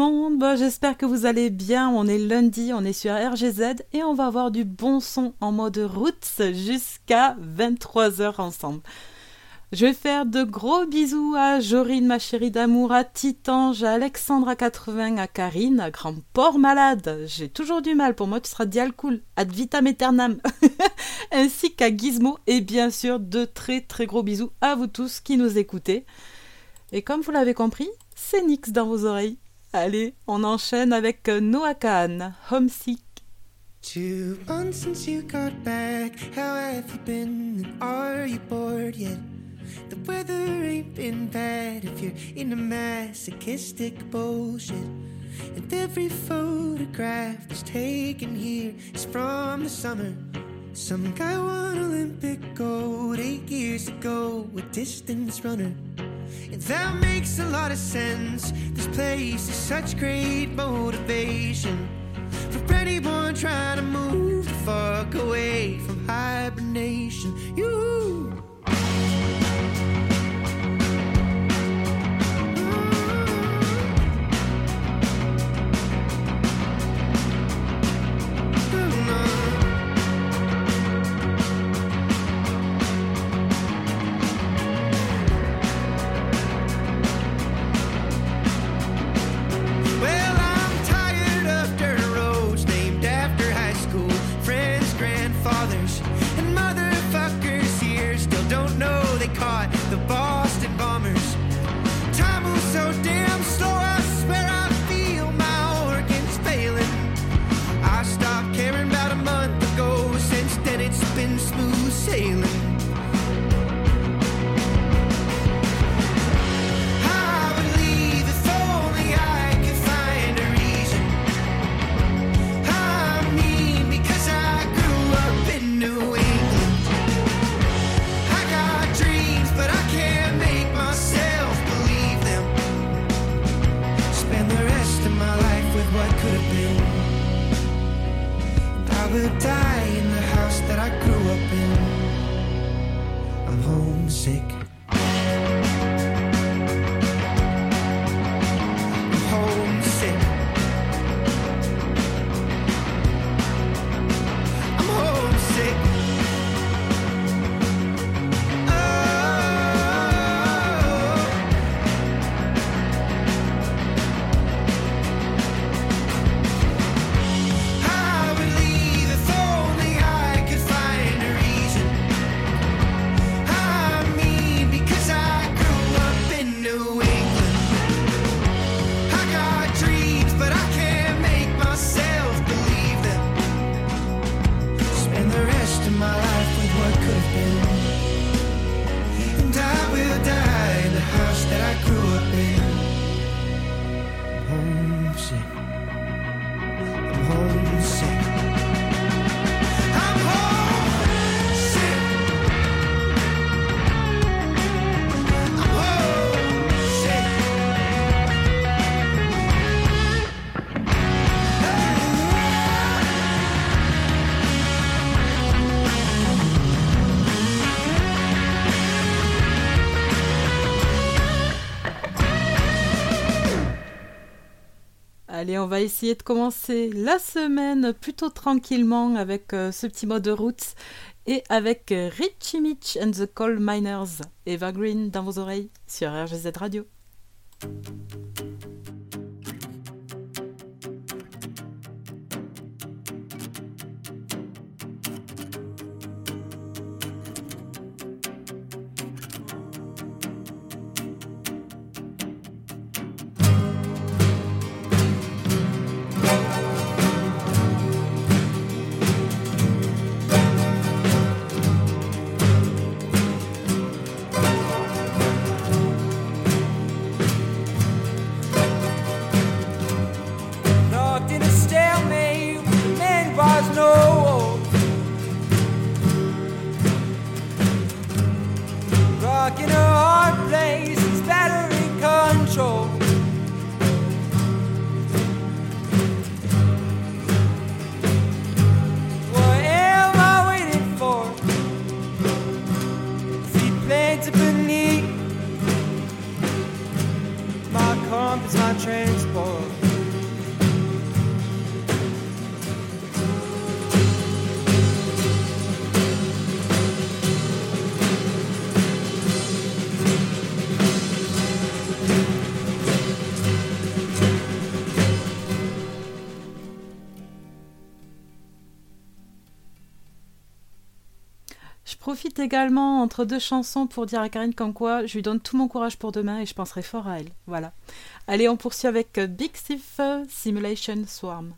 monde, Bon, j'espère que vous allez bien. On est lundi, on est sur RGZ et on va avoir du bon son en mode roots jusqu'à 23h ensemble. Je vais faire de gros bisous à Jorine, ma chérie d'amour, à Titange, à Alexandre à 80, à Karine, à Grand Port Malade. J'ai toujours du mal, pour moi tu seras dialcool, ad vitam aeternam, ainsi qu'à Gizmo et bien sûr de très très gros bisous à vous tous qui nous écoutez. Et comme vous l'avez compris, c'est Nix dans vos oreilles. Allez, on enchaîne avec euh, Noah Homesick. Two months since you got back. How have you been? Are you bored yet? The weather ain't been bad if you're into masochistic bullshit. And every photograph that's taken here is from the summer. Some guy won Olympic gold eight years ago, a distance runner. And that makes a lot of sense. This place is such great motivation for anyone trying to move the fuck away from hibernation. You. Et on va essayer de commencer la semaine plutôt tranquillement avec euh, ce petit mot de route et avec euh, Richie Mitch and the Coal Miners, Eva Green dans vos oreilles sur RGZ Radio. Je profite également entre deux chansons pour dire à Karine qu'en quoi je lui donne tout mon courage pour demain et je penserai fort à elle. Voilà. Allez, on poursuit avec Big Thief Simulation Swarm.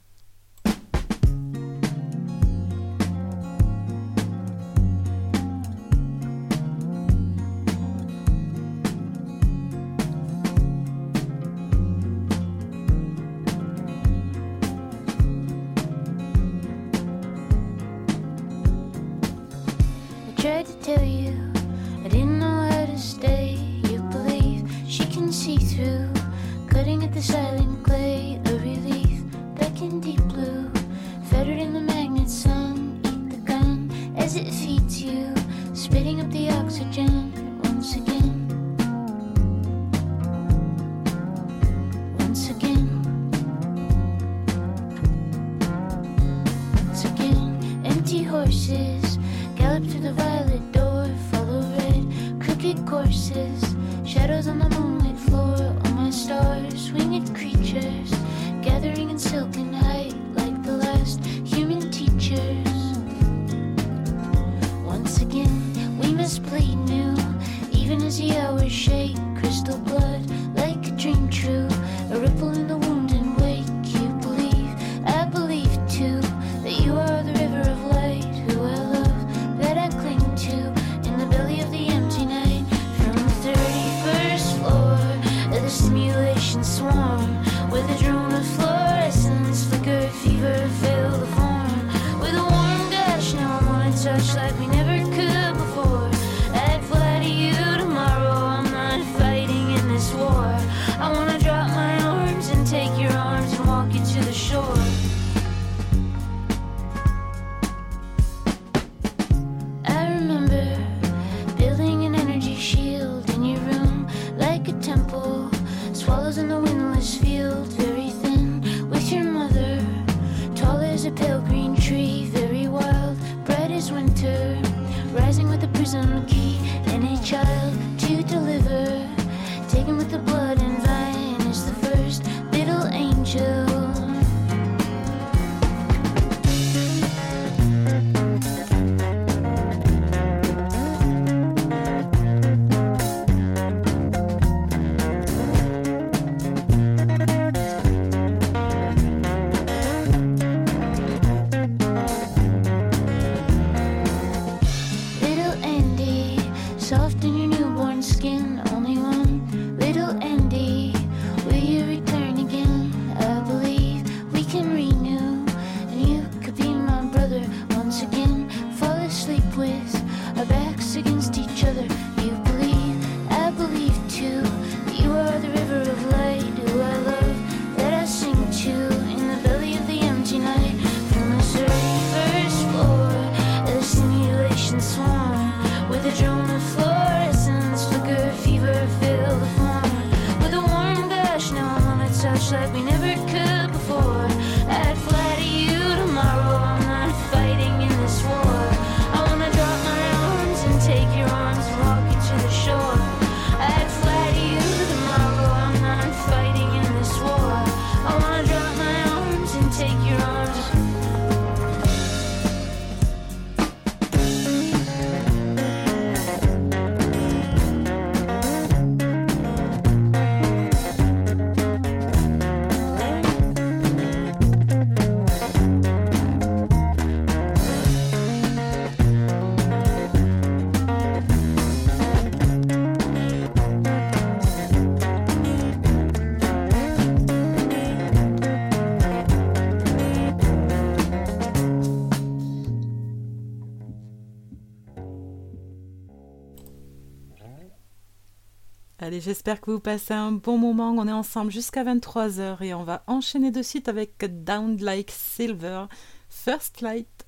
J'espère que vous passez un bon moment. On est ensemble jusqu'à 23h et on va enchaîner de suite avec Down Like Silver, First Light.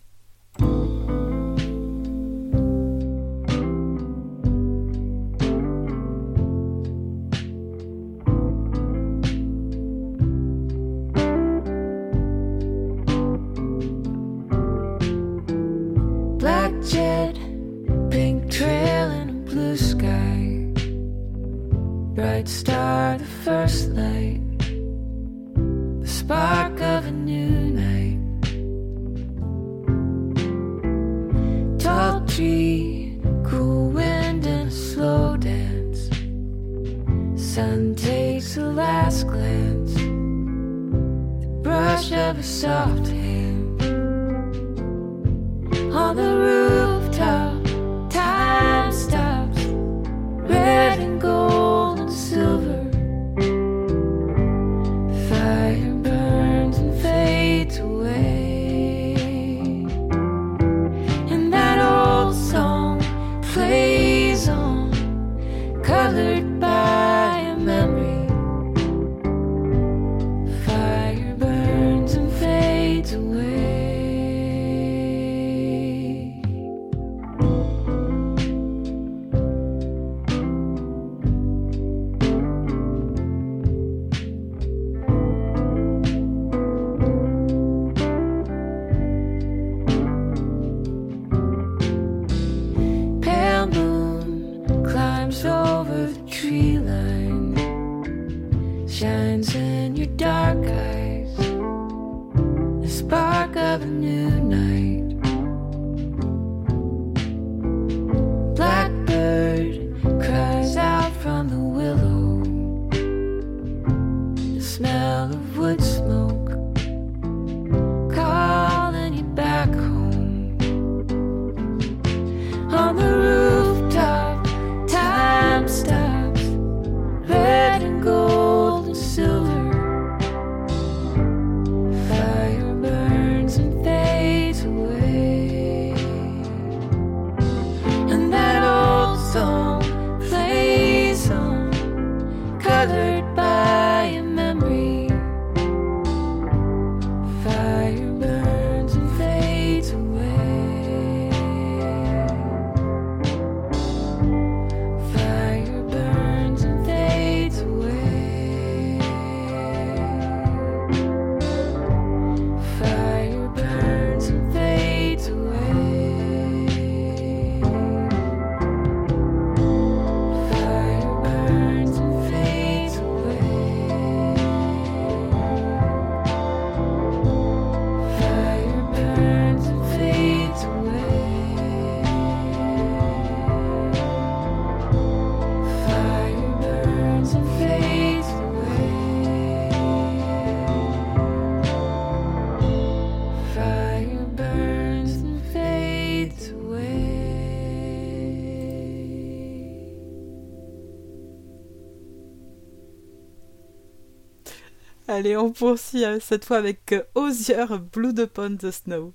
Allez, on poursuit euh, cette fois avec euh, Osier, Blood Upon the Snow.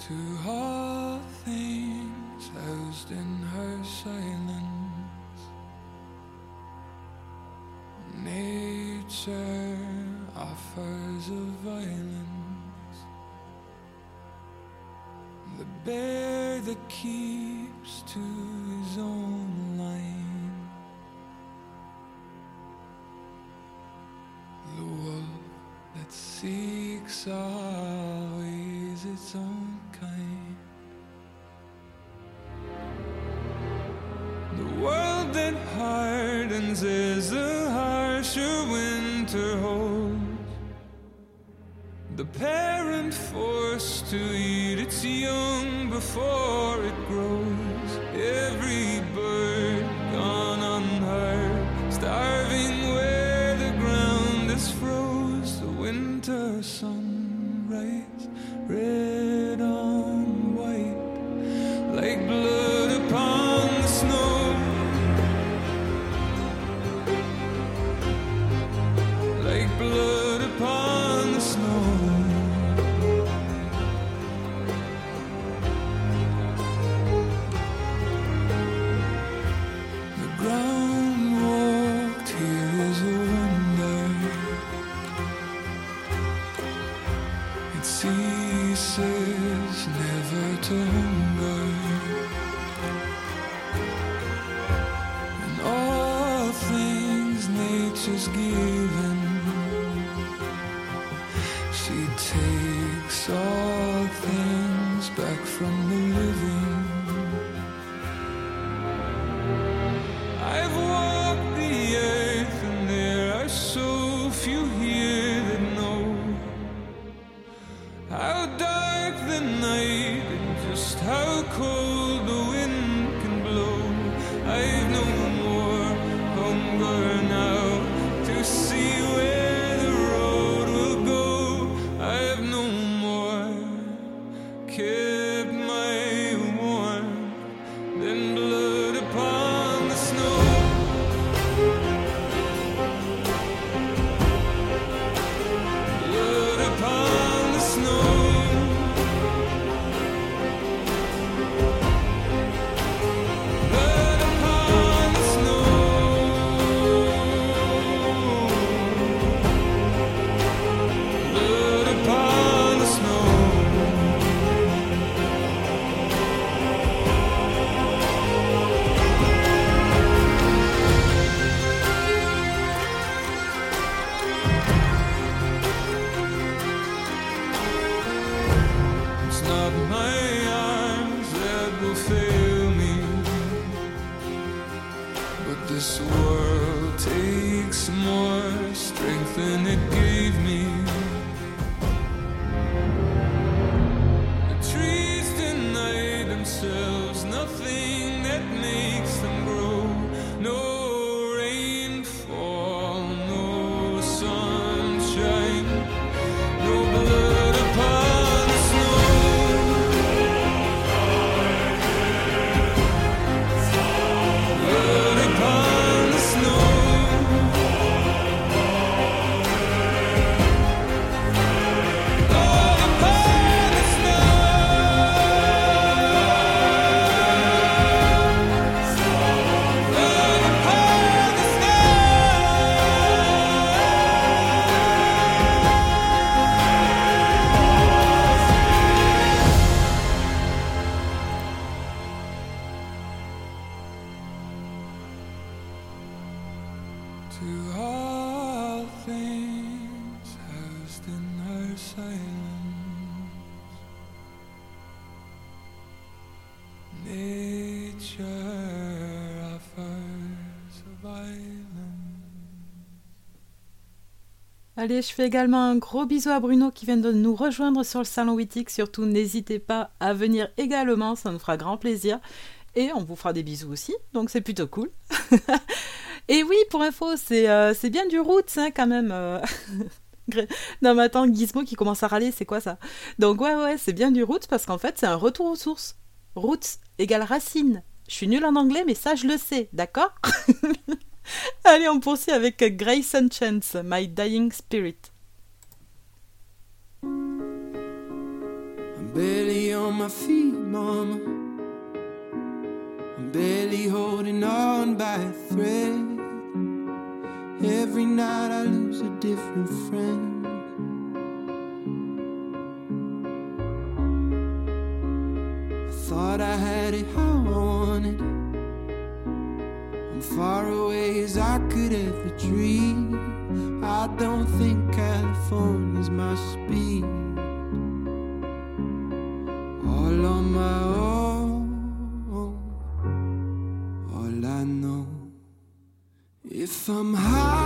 To all things housed in her silence, nature offers a violence. The bear that keeps seeks always its own kind. The world that hardens is a harsher winter holds. The parent forced to eat its young before it grows. Every Allez, je fais également un gros bisou à Bruno qui vient de nous rejoindre sur le salon Wittig. Surtout, n'hésitez pas à venir également, ça nous fera grand plaisir. Et on vous fera des bisous aussi, donc c'est plutôt cool. Et oui, pour info, c'est euh, c'est bien du roots hein, quand même. euh. non mais attends, Gizmo qui commence à râler, c'est quoi ça? Donc ouais, ouais, c'est bien du roots parce qu'en fait, c'est un retour aux sources. Roots égale racine. Je suis nulle en anglais, mais ça, je le sais, d'accord? Allez, on poursuit avec Grayson Chance, My Dying Spirit. I'm barely on my feet, mama. I'm barely holding on by a thread. Every night I lose a different friend. I thought I had it how I wanted. Far away as I could ever dream. I don't think California's my speed. All on my own, all I know. If I'm high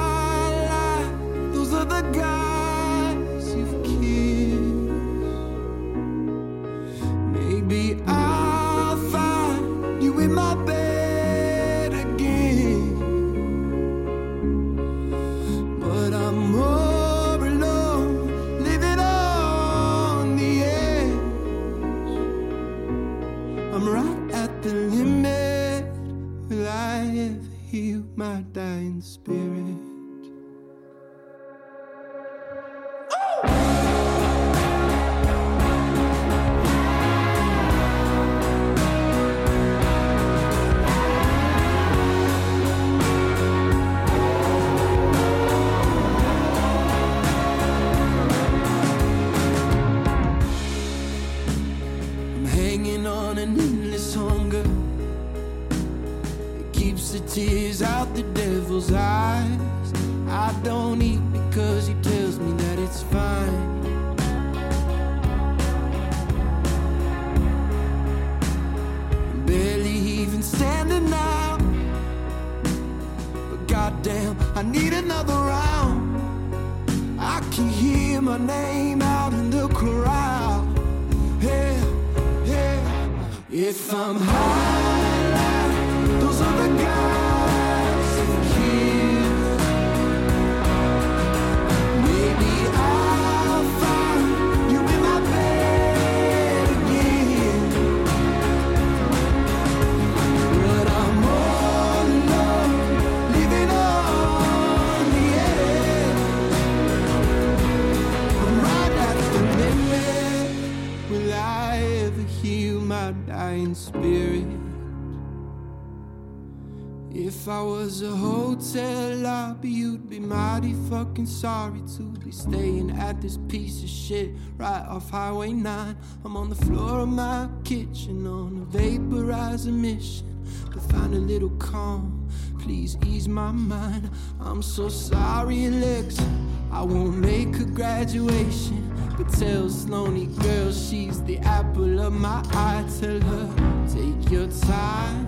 If I was a hotel lobby, you'd be mighty fucking sorry to be staying at this piece of shit right off Highway 9. I'm on the floor of my kitchen on a vaporizer mission to find a little calm. Please ease my mind. I'm so sorry, Alexa. I won't make a graduation. But tell Sloaney, girl, she's the apple of my eye. Tell her, take your time,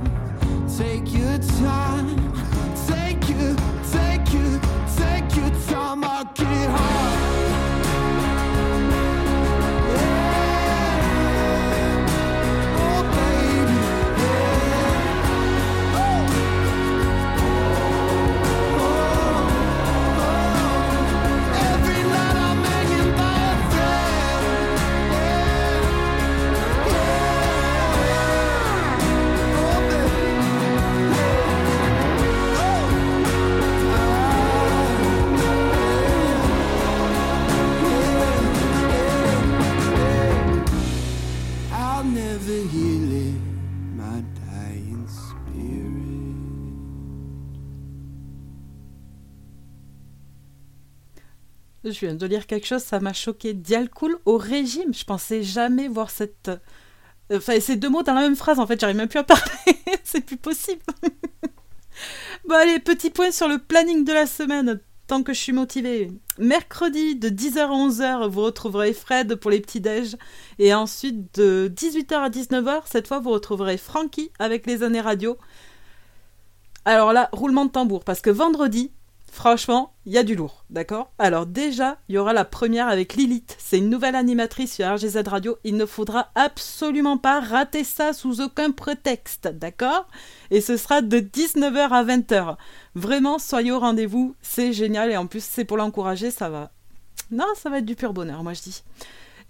take your time, take Je viens de lire quelque chose, ça m'a choqué. Dialcool au régime. Je pensais jamais voir cette. euh, Enfin, ces deux mots dans la même phrase, en fait, j'arrive même plus à parler. C'est plus possible. bon, allez, petit point sur le planning de la semaine, tant que je suis motivée. Mercredi, de 10h à 11h, vous retrouverez Fred pour les petits-déj. Et ensuite, de 18h à 19h, cette fois, vous retrouverez Francky avec les années radio. Alors là, roulement de tambour, parce que vendredi, franchement, il y a du lourd, d'accord? Alors déjà, il y aura la première avec Lilith. C'est une nouvelle animatrice sur RGZ Radio. Il ne faudra absolument pas rater ça sous aucun prétexte, d'accord? Et ce sera de 19h à 20h. Vraiment, soyez au rendez-vous, c'est génial. Et en plus, c'est pour l'encourager, ça va... Non, ça va être du pur bonheur, moi je dis.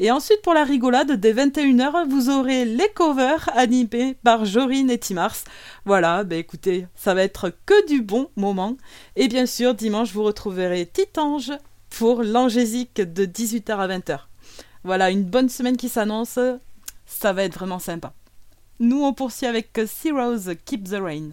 Et ensuite, pour la rigolade, dès 21h, vous aurez les covers animés par Jorine et Timars. Voilà, bah écoutez, ça va être que du bon moment. Et bien sûr, dimanche, vous retrouverez Titange pour l'angésique de 18h à 20h. Voilà, une bonne semaine qui s'annonce. Ça va être vraiment sympa. Nous, on poursuit avec Rose Keep the Rain.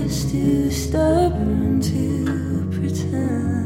keep too stubborn to coming.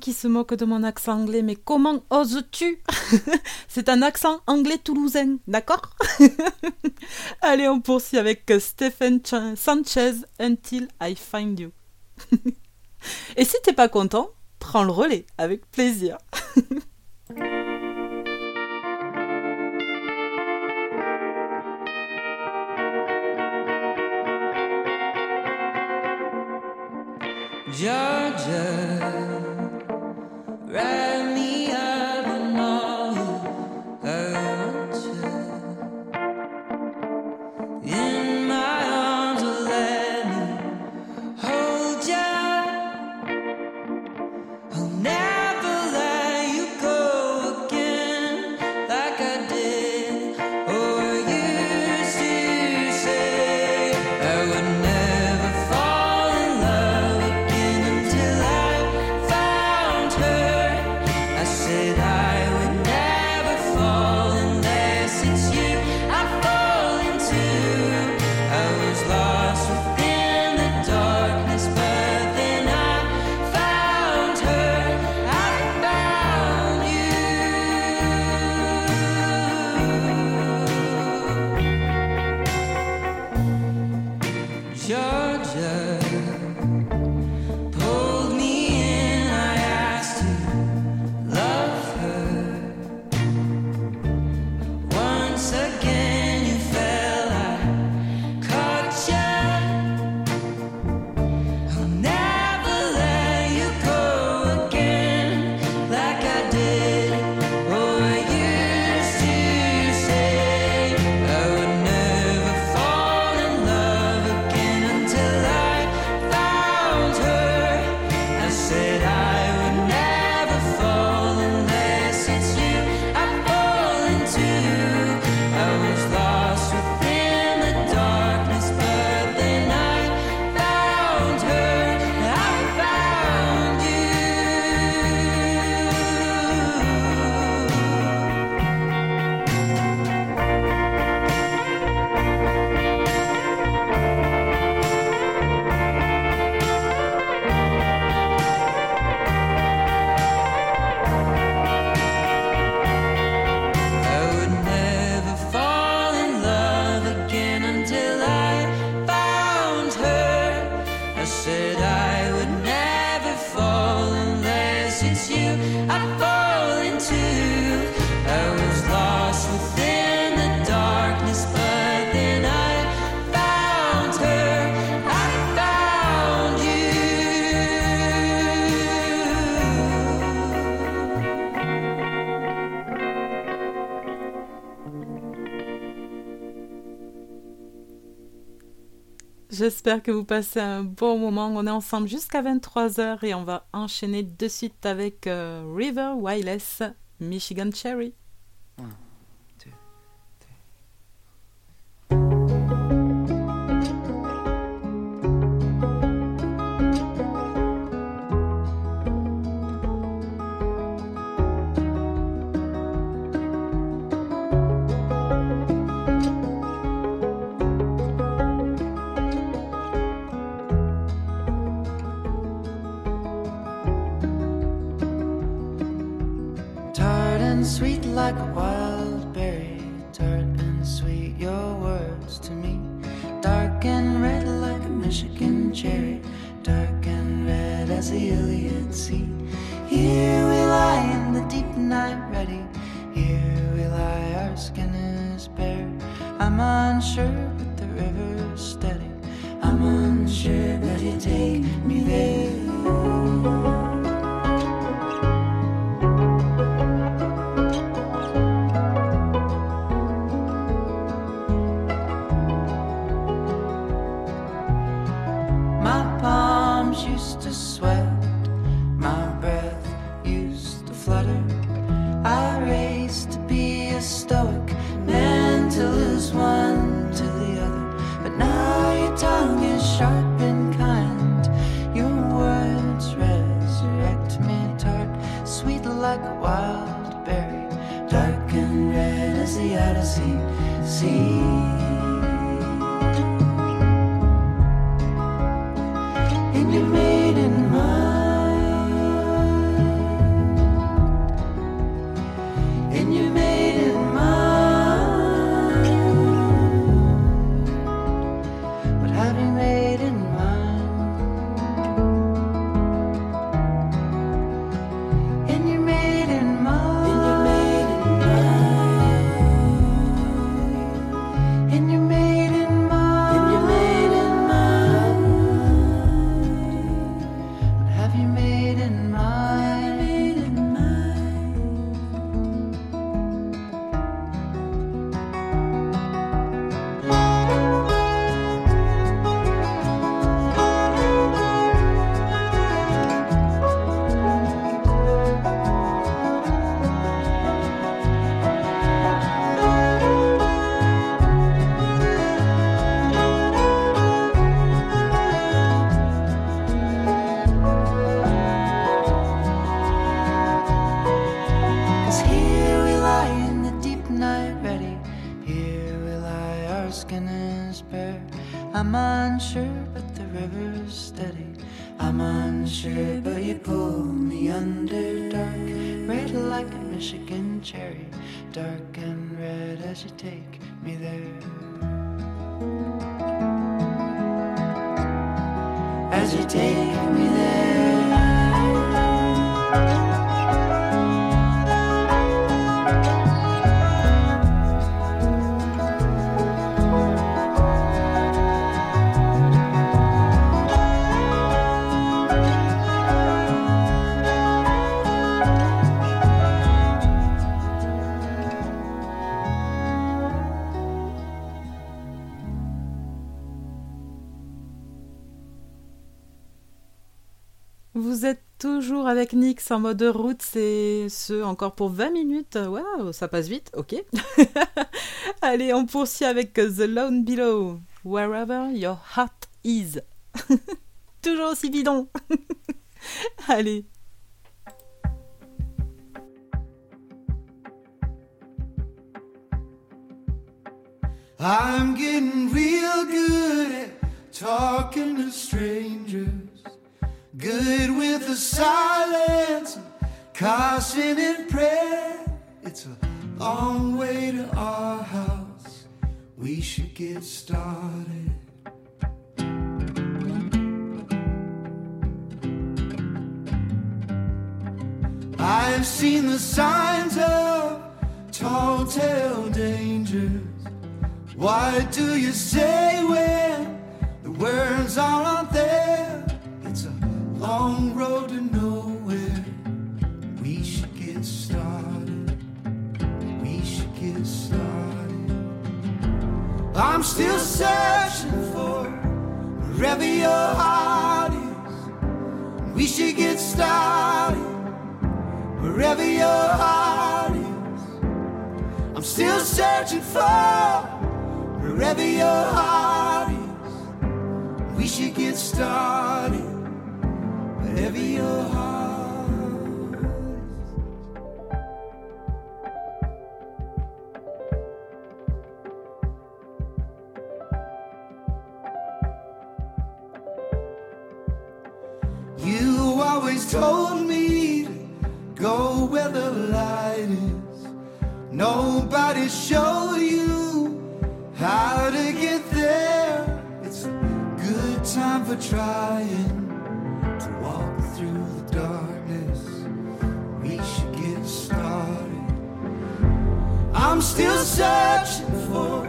Qui se moque de mon accent anglais, mais comment oses-tu C'est un accent anglais toulousain, d'accord Allez, on poursuit avec euh, Stephen Sanchez, Until I Find You. Et si t'es pas content, prends le relais, avec plaisir. J'espère que vous passez un bon moment. On est ensemble jusqu'à 23h et on va enchaîner de suite avec euh, River Wireless Michigan Cherry. Skin. Cherry, dark and red as you take me there. As you take me there. En mode route, c'est ce encore pour 20 minutes. Waouh, ça passe vite, ok. Allez, on poursuit avec The Lone Below, Wherever Your Heart Is. toujours aussi bidon. Allez. I'm getting real good at talking to strangers. Good with the silence, and prayer. It's a long way to our house. We should get started. I've seen the signs of tall tale dangers. What do you say when the words aren't there? Long road to nowhere. We should get started. We should get started. I'm still searching for wherever your heart is. We should get started wherever your heart is. I'm still searching for wherever your heart is. We should get started wherever your heart. You always told me to go where the light is. Nobody showed you how to get there. It's a good time for trying I'm still searching for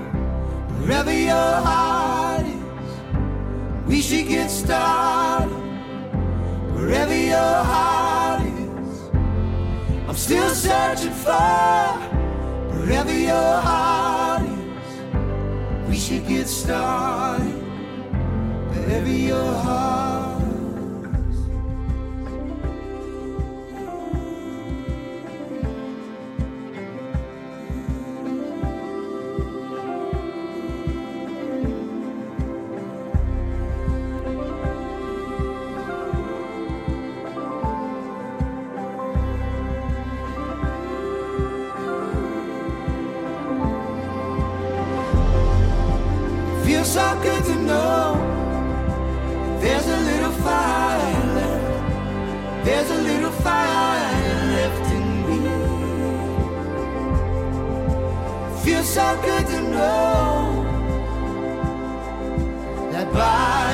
wherever your heart is. We should get started wherever your heart is. I'm still searching for wherever your heart is. We should get started wherever your heart Feels so good to know there's a little fire left. There's a little fire left in me. Feels so good to know that by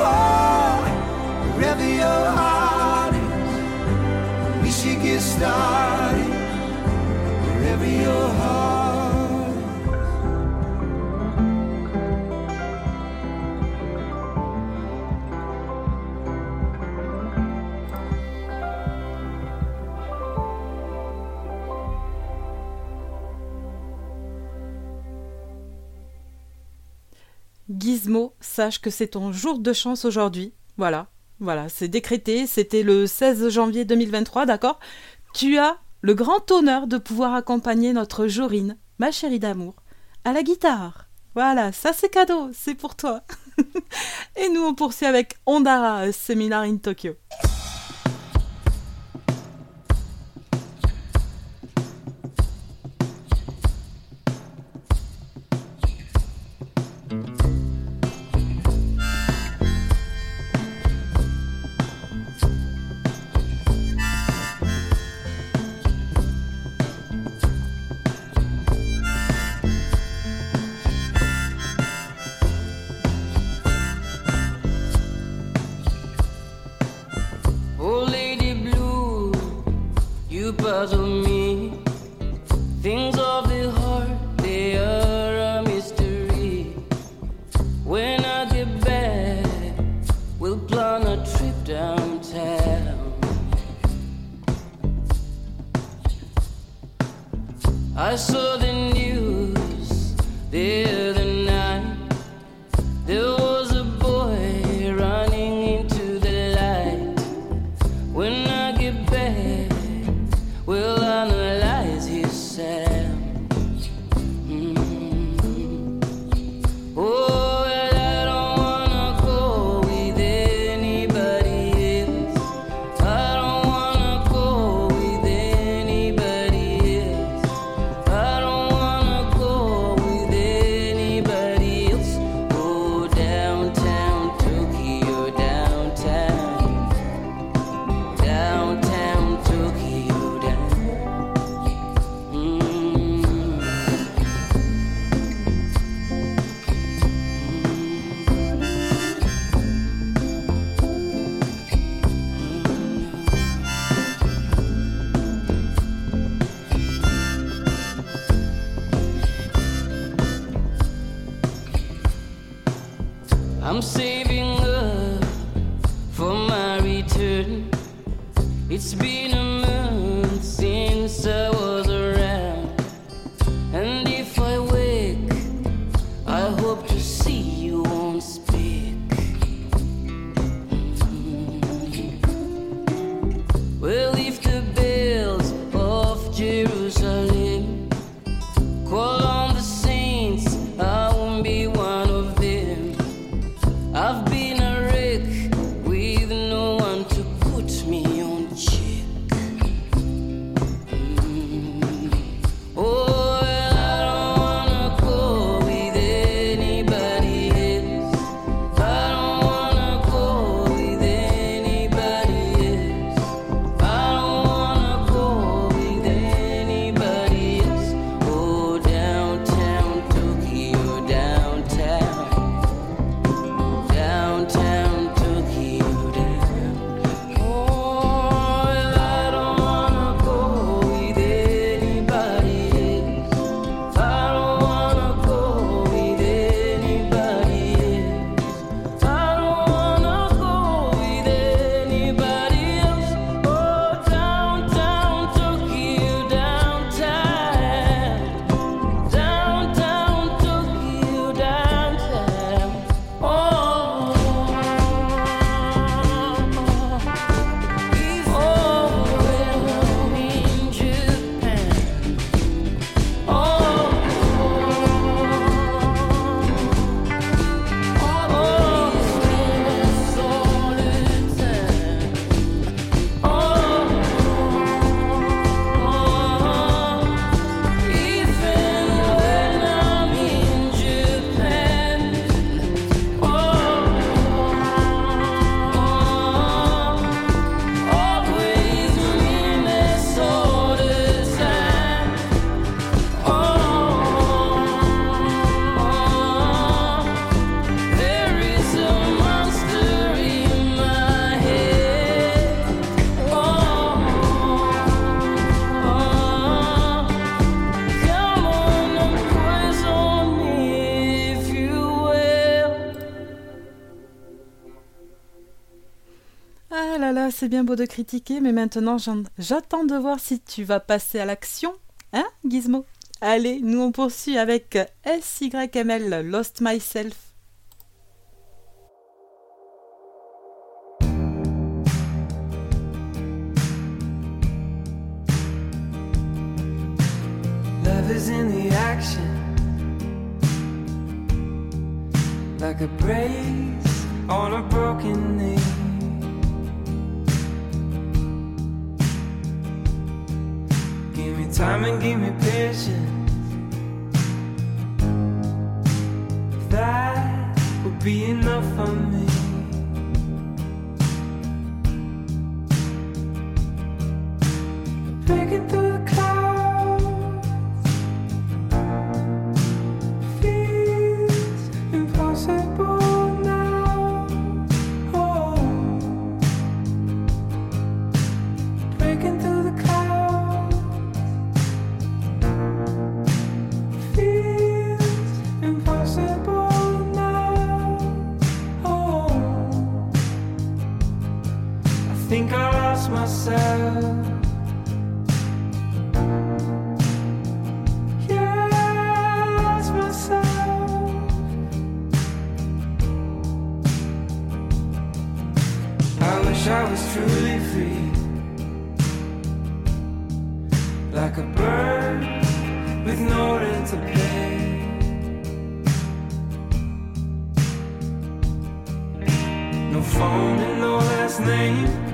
for wherever your heart is. We should get started Gizmo, sache que c'est ton jour de chance aujourd'hui. Voilà, voilà, c'est décrété, c'était le 16 janvier 2023, d'accord? Tu as le grand honneur de pouvoir accompagner notre Jorine, ma chérie d'amour, à la guitare. Voilà, ça c'est cadeau, c'est pour toi. Et nous on poursuit avec Ondara, séminaire in Tokyo. c'est bien beau de critiquer, mais maintenant j'attends de voir si tu vas passer à l'action. Hein, Gizmo? Allez, nous on poursuit avec SYML Lost Myself. Love is in the. Like a brace on a broken knee. Time and give me patience. That would be enough for me. Breaking through wish I was truly free, like a bird with no rent to pay. No phone and no last name.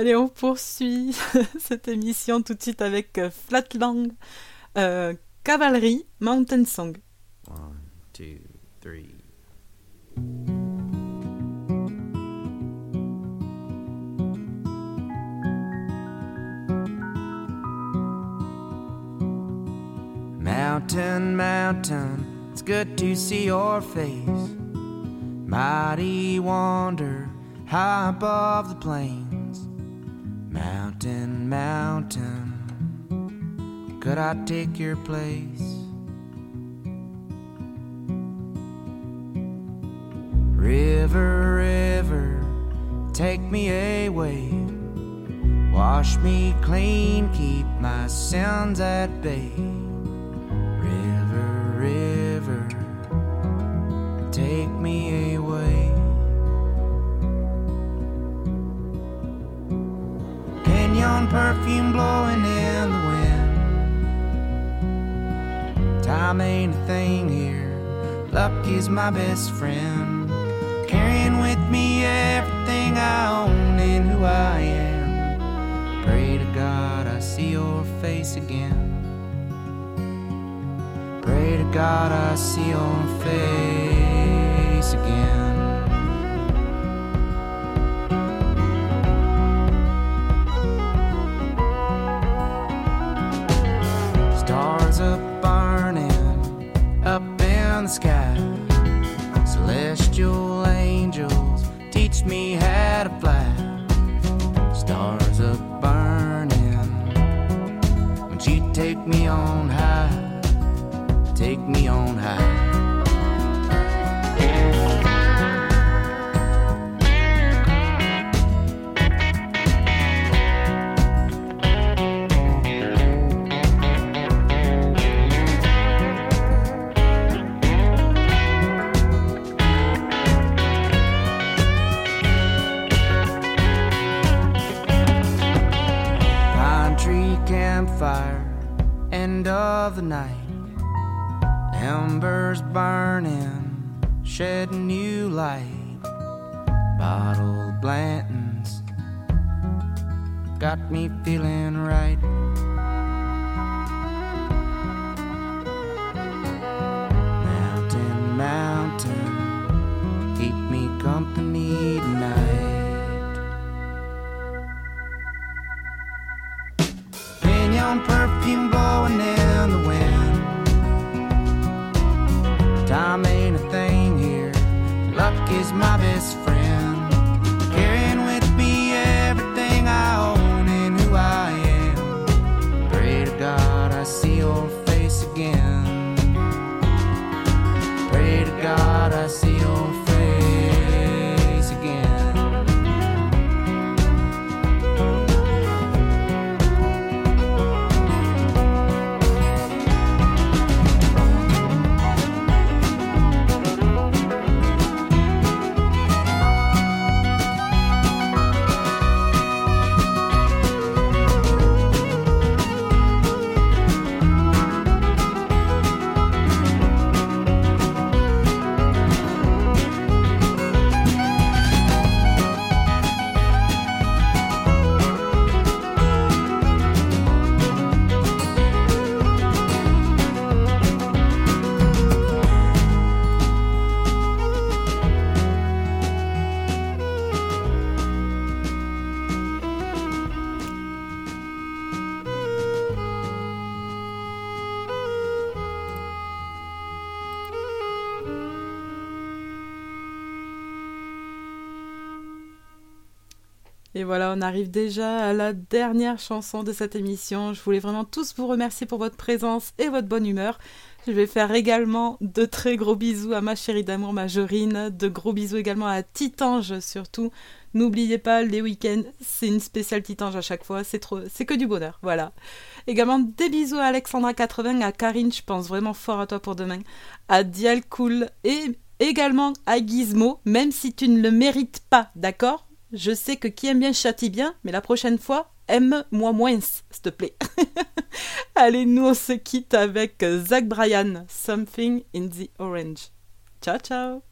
Allez, on poursuit cette émission tout de suite avec euh, Flatland, euh, Cavalry, Mountain Song. One, two, three. Mountain, mountain, it's good to see your face. Mighty wonder, high above the plains. Mountain, mountain, could I take your place? River, river, take me away. Wash me clean, keep my sins at bay. River, river, Perfume blowing in the wind. Time ain't a thing here. Luck is my best friend. Carrying with me everything I own and who I am. Pray to God I see your face again. Pray to God I see your face again. Stars up burning up in the sky. Celestial angels teach me how to fly. Stars are burning. Won't you take me on high? Take me on high. Embers burning, shedding new light. Bottled Blanton's got me feeling right. Voilà, on arrive déjà à la dernière chanson de cette émission. Je voulais vraiment tous vous remercier pour votre présence et votre bonne humeur. Je vais faire également de très gros bisous à ma chérie d'amour Majorine, de gros bisous également à Titange surtout. N'oubliez pas, les week-ends, c'est une spéciale Titange à chaque fois, c'est trop, que du bonheur, voilà. Également des bisous à Alexandra80, à Karine, je pense vraiment fort à toi pour demain, à Dial Cool et également à Gizmo, même si tu ne le mérites pas, d'accord? Je sais que qui aime bien châtie bien, mais la prochaine fois, aime-moi moins, s'il te plaît. Allez, nous on se quitte avec Zach Bryan, Something in the Orange. Ciao, ciao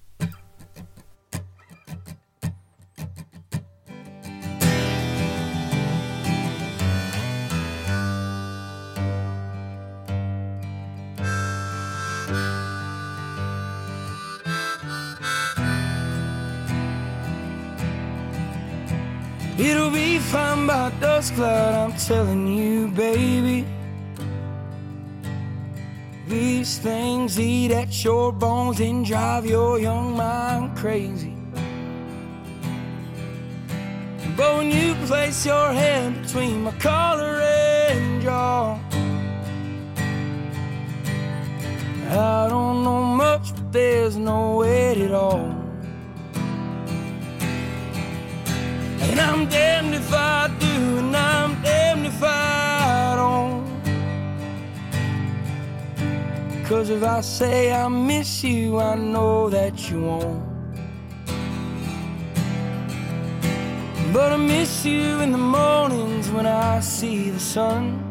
It'll be fine by dusk cloud, I'm telling you, baby. These things eat at your bones and drive your young mind crazy. But when you place your hand between my collar and jaw, I don't know much, but there's no weight at all. And I'm damned if I do, and I'm damned if I don't. Cause if I say I miss you, I know that you won't. But I miss you in the mornings when I see the sun.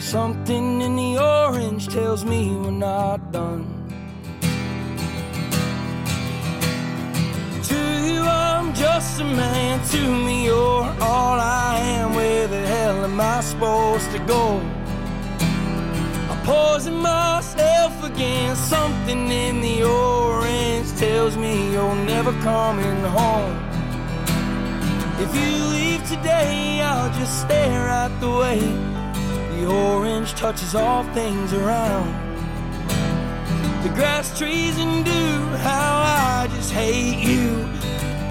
Something in the orange tells me we're not done. Just a man. To me, you're all I am. Where the hell am I supposed to go? I'm poisoning myself again. Something in the orange tells me you're never coming home. If you leave today, I'll just stare at the way the orange touches all things around. the grass, trees, and dew. How I just hate you.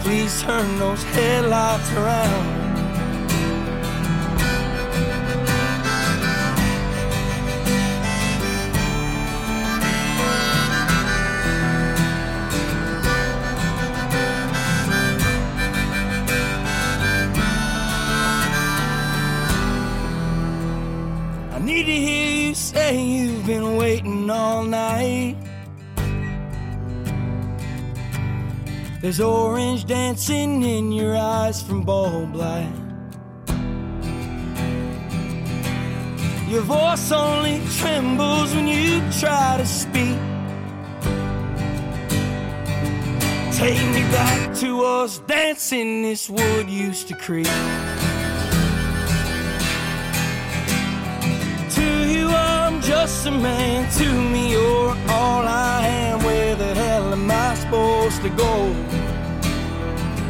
Please turn those headlights around. I need There's orange dancing in your eyes from bulb light. Your voice only trembles when you try to speak. Take me back to us dancing this wood used to creep. To you, I'm just a man. To me, you're all I am. Where the hell am I supposed to go?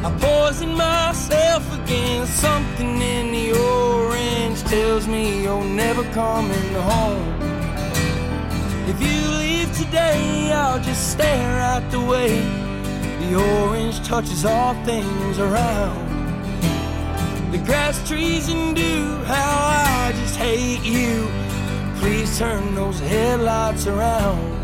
I poison myself again. Something in the orange tells me you're never coming home. If you leave today, I'll just stare at the way the orange touches all things around. The grass, trees, and dew, how I just hate you. Please turn those headlights around.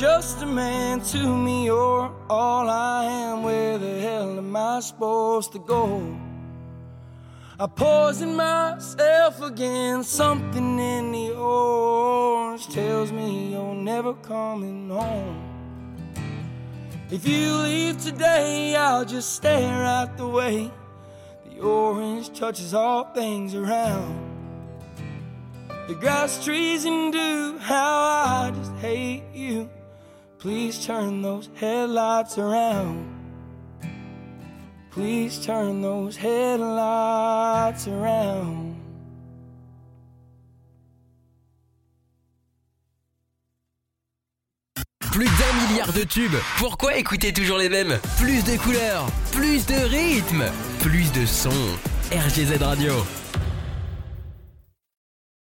Just a man. To me, you're all I am. Where the hell am I supposed to go? I poison myself again. Something in the orange tells me you're never coming home. If you leave today, I'll just stare at the way the orange touches all things around. The grass, trees, and dew, how I just hate you. Please turn those headlights around. Please turn those headlights around. Plus d'un milliard de tubes. Pourquoi écouter toujours les mêmes? Plus de couleurs, plus de rythme, plus de sons. RGZ Radio.